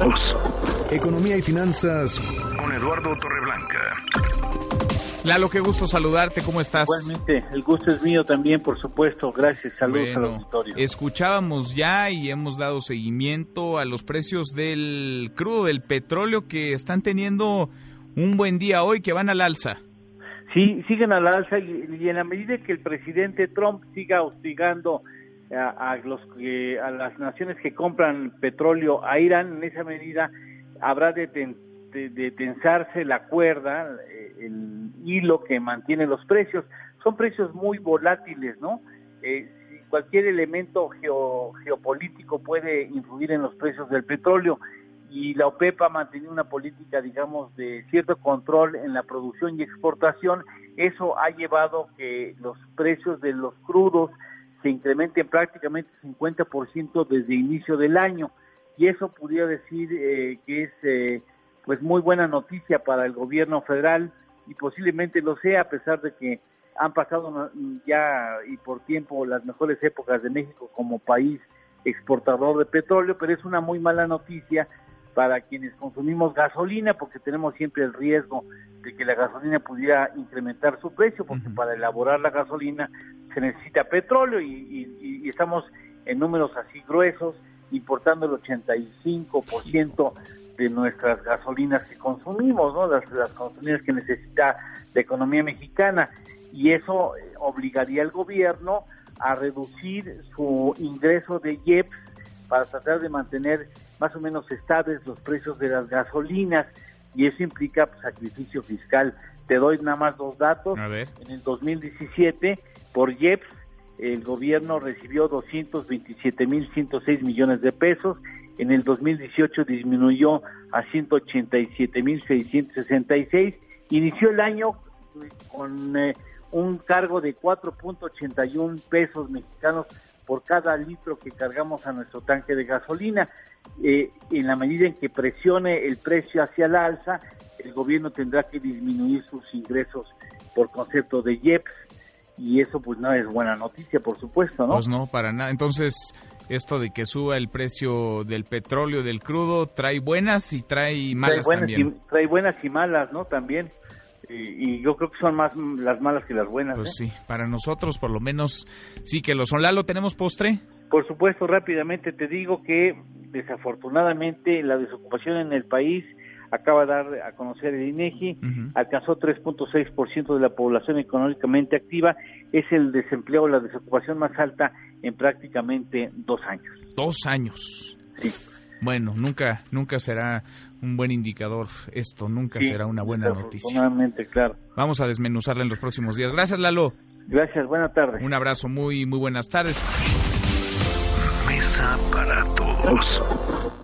todos. Economía y finanzas con Eduardo Torreblanca. Lalo, qué gusto saludarte, ¿cómo estás? Igualmente, el gusto es mío también, por supuesto, gracias, saludos al auditorio. Escuchábamos ya y hemos dado seguimiento a los precios del crudo, del petróleo, que están teniendo un buen día hoy, que van al alza. Sí, siguen al alza y, en la medida que el presidente Trump siga hostigando a, los a las naciones que compran petróleo a Irán, en esa medida habrá de, de tensarse la cuerda, el hilo que mantiene los precios. Son precios muy volátiles, ¿no? Eh, cualquier elemento geopolítico puede influir en los precios del petróleo y la OPEP ha mantenido una política, digamos, de cierto control en la producción y exportación. Eso ha llevado que los precios de los crudos se incrementen prácticamente 50% desde inicio del año. Y eso podría decir eh, que es eh, pues muy buena noticia para el gobierno federal y posiblemente lo sea a pesar de que han pasado ya y por tiempo las mejores épocas de México como país exportador de petróleo, pero es una muy mala noticia para quienes consumimos gasolina porque tenemos siempre el riesgo de que la gasolina pudiera incrementar su precio porque para elaborar la gasolina se necesita petróleo y, y estamos en números así gruesos importando el 85% de nuestras gasolinas que consumimos, ¿no? Las, gasolinas que necesita la economía mexicana y eso eh, obligaría al gobierno a reducir su ingreso de IEPS para tratar de mantener más o menos estables los precios de las gasolinas y eso implica pues, sacrificio fiscal. Te doy nada más dos datos. En el 2017, por IEPS, el gobierno recibió 227.106 millones de pesos en el 2018 disminuyó a 187.666, inició el año con eh, un cargo de 4.81 pesos mexicanos por cada litro que cargamos a nuestro tanque de gasolina. Eh, en la medida en que presione el precio hacia el alza, el gobierno tendrá que disminuir sus ingresos por concepto de IEPS y eso pues no es buena noticia, por supuesto, ¿no? Pues no, para nada. Entonces, esto de que suba el precio del petróleo, del crudo, trae buenas y trae malas trae buenas Y, trae buenas y malas, ¿no? También. Y, yo creo que son más las malas que las buenas. Pues ¿eh? sí, para nosotros por lo menos sí que lo son. Lalo, ¿tenemos postre? Por supuesto, rápidamente te digo que desafortunadamente la desocupación en el país acaba de dar a conocer el INEGI, alcanzó 3.6% de la población económicamente activa, es el desempleo, la desocupación más alta en prácticamente dos años. Dos años. Sí. Bueno, nunca, nunca será un buen indicador esto, nunca será una buena noticia. claro. Vamos a desmenuzarla en los próximos días. Gracias, Lalo. Gracias, buenas tardes. Un abrazo, muy, muy buenas tardes. Mesa para todos.